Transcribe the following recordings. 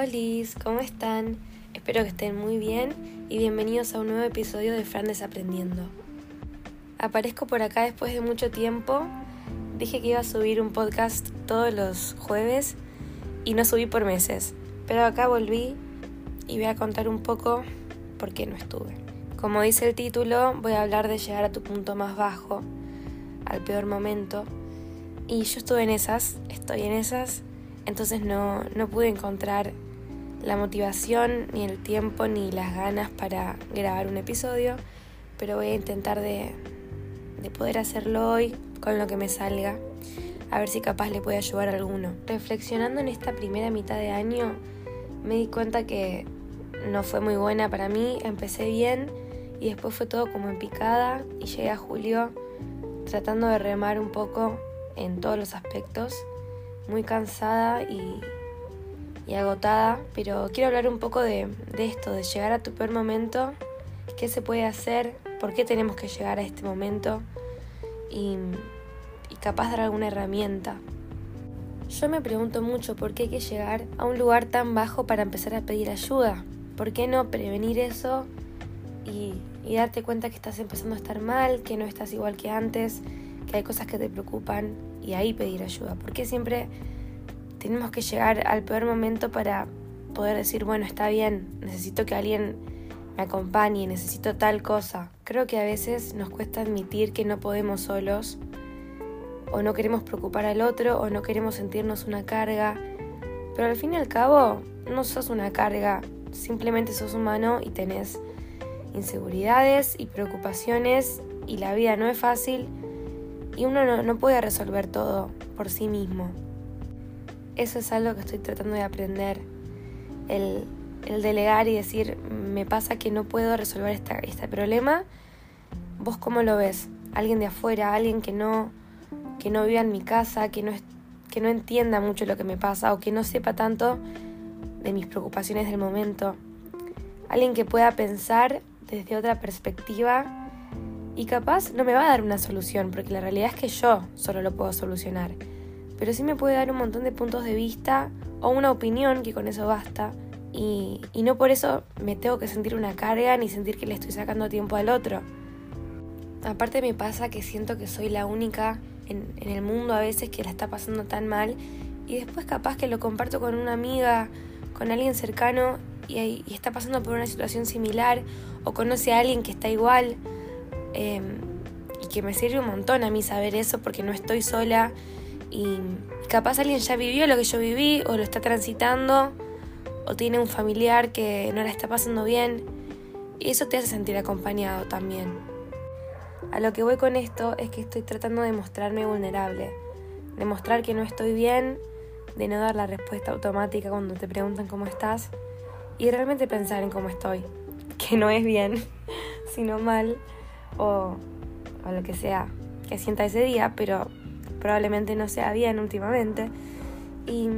Hola, ¿cómo están? Espero que estén muy bien y bienvenidos a un nuevo episodio de Fran Desaprendiendo. Aparezco por acá después de mucho tiempo. Dije que iba a subir un podcast todos los jueves y no subí por meses. Pero acá volví y voy a contar un poco por qué no estuve. Como dice el título, voy a hablar de llegar a tu punto más bajo, al peor momento. Y yo estuve en esas, estoy en esas, entonces no, no pude encontrar la motivación, ni el tiempo, ni las ganas para grabar un episodio, pero voy a intentar de, de poder hacerlo hoy con lo que me salga, a ver si capaz le puede ayudar alguno. Reflexionando en esta primera mitad de año, me di cuenta que no fue muy buena para mí, empecé bien y después fue todo como en picada y llegué a julio tratando de remar un poco en todos los aspectos, muy cansada y, agotada, pero quiero hablar un poco de, esto, de llegar a tu peor momento, qué se puede hacer, por qué tenemos que llegar a este momento y, y capaz dar alguna herramienta. Yo me pregunto mucho por qué hay que llegar a un lugar tan bajo para empezar a pedir ayuda. ¿Por qué no prevenir eso y darte cuenta que estás empezando a estar mal, que no estás igual que antes, que hay cosas que te preocupan y ahí pedir ayuda? ¿Por qué siempre tenemos que llegar al peor momento para poder decir, bueno, está bien, necesito que alguien me acompañe, necesito tal cosa? Creo que a veces nos cuesta admitir que no podemos solos o no queremos preocupar al otro o no queremos sentirnos una carga. Pero al fin y al cabo, no sos una carga, simplemente sos humano y tenés inseguridades y preocupaciones y la vida no es fácil y uno no, no, puede resolver todo por sí mismo. Eso es algo que estoy tratando de aprender, el, el delegar y decir, me pasa que no puedo resolver esta, este problema, vos cómo lo ves, alguien de afuera, alguien que no, que no viva en mi casa, que no, que no entienda mucho lo que me pasa o que no sepa tanto de mis preocupaciones del momento. Alguien que pueda pensar desde otra perspectiva y capaz no me va a dar una solución, porque la realidad es que yo solo lo puedo solucionar. Pero sí me puede dar un montón de puntos de vista o una opinión que con eso basta. Y, y no por eso me tengo que sentir una carga ni sentir que le estoy sacando tiempo al otro. Aparte me pasa que siento que soy la única en, en, el mundo a veces que la está pasando tan mal y después capaz que lo comparto con una amiga, con alguien cercano y, y está pasando por una situación similar o conoce a alguien que está igual eh, y que me sirve un montón a mí saber eso porque no estoy sola y capaz alguien ya vivió lo que yo viví o lo está transitando o tiene un familiar que no la está pasando bien y eso te hace sentir acompañado también. A lo que voy con esto es que estoy tratando de mostrarme vulnerable, de mostrar que no estoy bien, de no dar la respuesta automática cuando te preguntan cómo estás y realmente pensar en cómo estoy, que no es bien, sino mal o, o lo que sea que sienta ese día, pero probablemente no sea bien últimamente y,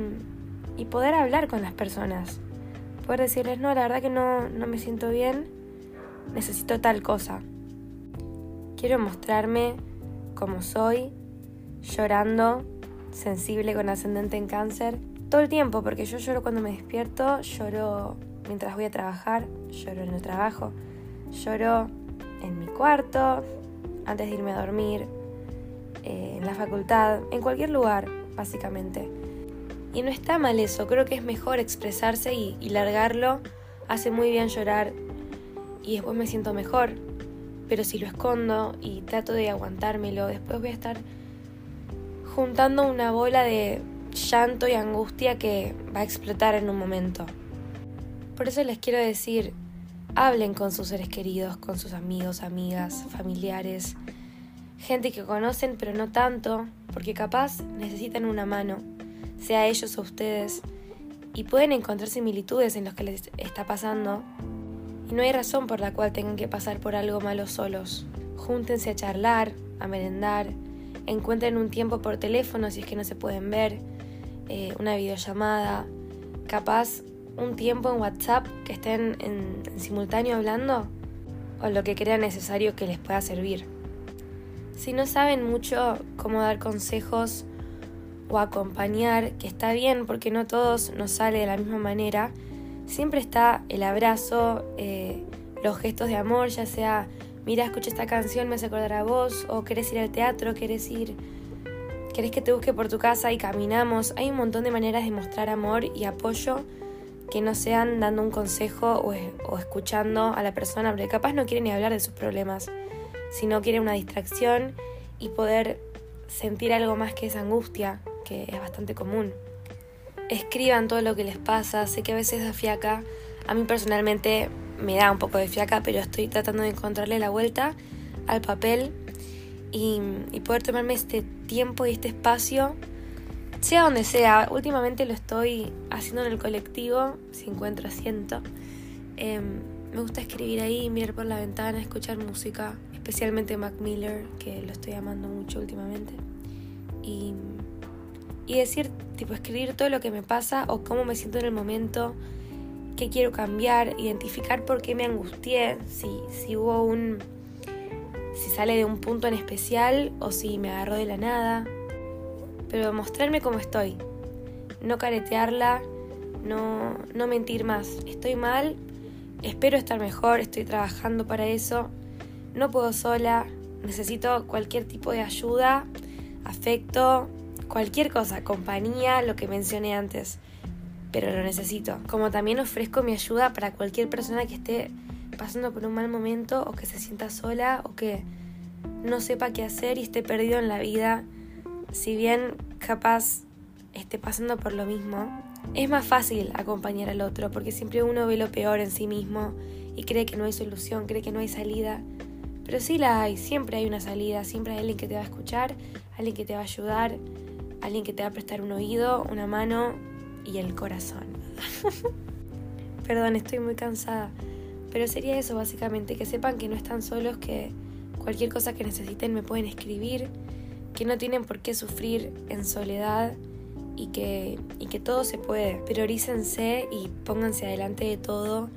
y poder hablar con las personas, poder decirles, no, la verdad que no, no me siento bien, necesito tal cosa Quiero mostrarme como soy, llorando, sensible con ascendente en cáncer, todo el tiempo, porque yo lloro cuando me despierto, lloro mientras voy a trabajar, lloro en el trabajo, lloro en mi cuarto, antes de irme a dormir, eh, en la facultad, en cualquier lugar, básicamente. Y no está mal eso, creo que es mejor expresarse y, y largarlo. Hace muy bien llorar y después me siento mejor, pero si lo escondo y trato de aguantármelo, después voy a estar juntando una bola de llanto y angustia que va a explotar en un momento. Por eso les quiero decir, hablen con sus seres queridos, con sus amigos, amigas, familiares, gente que conocen pero no tanto, porque capaz necesitan una mano, sea ellos o ustedes, y pueden encontrar similitudes en los que les está pasando y no hay razón por la cual tengan que pasar por algo malo solos. Júntense a charlar, a merendar, encuentren un tiempo por teléfono si es que no se pueden ver, eh, una videollamada, capaz un tiempo en WhatsApp que estén en, simultáneo hablando o lo que crean necesario que les pueda servir. Si no saben mucho cómo dar consejos o acompañar, que está bien porque no todos nos sale de la misma manera, siempre está el abrazo, eh, los gestos de amor, ya sea, mira, escucha esta canción, me hace acordar a vos, o querés ir al teatro, querés ir, querés que te busque por tu casa y caminamos. Hay un montón de maneras de mostrar amor y apoyo que no sean dando un consejo o, escuchando a la persona, porque capaz no quiere ni hablar de sus problemas, sino quiere una distracción y poder sentir algo más que esa angustia, que es bastante común. Escriban todo lo que les pasa, sé que a veces da fiaca, a mí personalmente me da un poco de fiaca, pero estoy tratando de encontrarle la vuelta al papel y, poder tomarme este tiempo y este espacio, sea donde sea. Últimamente lo estoy haciendo en el colectivo, si encuentro asiento. Em, me gusta escribir ahí, mirar por la ventana, escuchar música, especialmente Mac Miller, que lo estoy amando mucho últimamente. Y, y decir, tipo, escribir todo lo que me pasa o cómo me siento en el momento qué quiero cambiar, identificar por qué me angustié, si, si hubo un... si sale de un punto en especial o si me agarró de la nada. Pero mostrarme cómo estoy. No caretearla, no, no mentir más. Estoy mal, espero estar mejor, estoy trabajando para eso. No puedo sola, necesito cualquier tipo de ayuda, afecto, cualquier cosa, compañía, lo que mencioné antes pero lo necesito. Como también ofrezco mi ayuda para cualquier persona que esté pasando por un mal momento o que se sienta sola o que no sepa qué hacer y esté perdido en la vida, si bien capaz esté pasando por lo mismo. Es más fácil acompañar al otro porque siempre uno ve lo peor en sí mismo y cree que no hay solución, cree que no hay salida. Pero sí la hay, siempre hay una salida, siempre hay alguien que te va a escuchar, alguien que te va a ayudar, alguien que te va a prestar un oído, una mano, y el corazón. Perdón, estoy muy cansada. Pero sería eso básicamente, que sepan que no están solos, que cualquier cosa que necesiten me pueden escribir, que no tienen por qué sufrir en soledad y que, y que todo se puede. Priorícense y pónganse adelante de todo.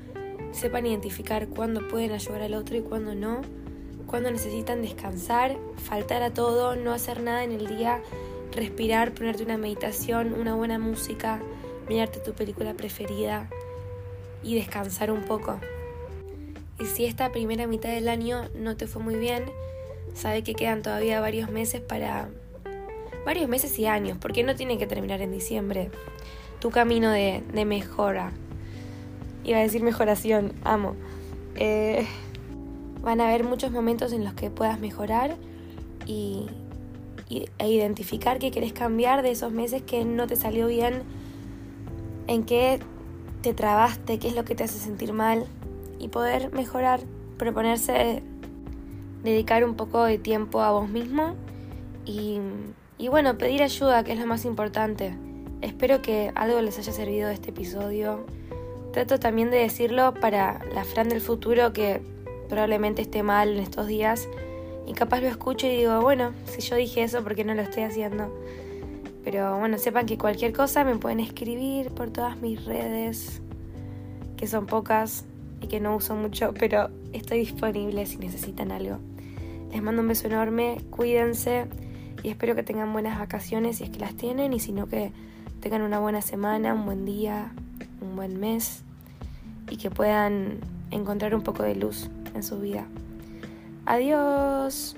Sepan identificar cuándo pueden ayudar al otro y cuándo no. Cuándo necesitan descansar, faltar a todo, no hacer nada en el día, respirar, ponerte una meditación, una buena música, mirarte tu película preferida y descansar un poco. Y si esta primera mitad del año no te fue muy bien, sabe que quedan todavía varios meses para... varios meses y años, porque no tiene que terminar en diciembre. Tu camino de, mejora. Iba a decir mejoración, amo. Eh, van a haber muchos momentos en los que puedas mejorar y, e identificar qué querés cambiar de esos meses que no te salió bien en qué te trabaste, qué es lo que te hace sentir mal y poder mejorar, proponerse dedicar un poco de tiempo a vos mismo y, y bueno, pedir ayuda, que es lo más importante. Espero que algo les haya servido de este episodio. Trato también de decirlo para la Fran del futuro que probablemente esté mal en estos días y capaz lo escucho y digo, bueno, si yo dije eso, ¿por qué no lo estoy haciendo? Pero bueno, sepan que cualquier cosa me pueden escribir por todas mis redes, que son pocas y que no uso mucho, pero estoy disponible si necesitan algo. Les mando un beso enorme, cuídense y espero que tengan buenas vacaciones si es que las tienen y si no que tengan una buena semana, un buen día, un buen mes y que puedan encontrar un poco de luz en su vida. Adiós.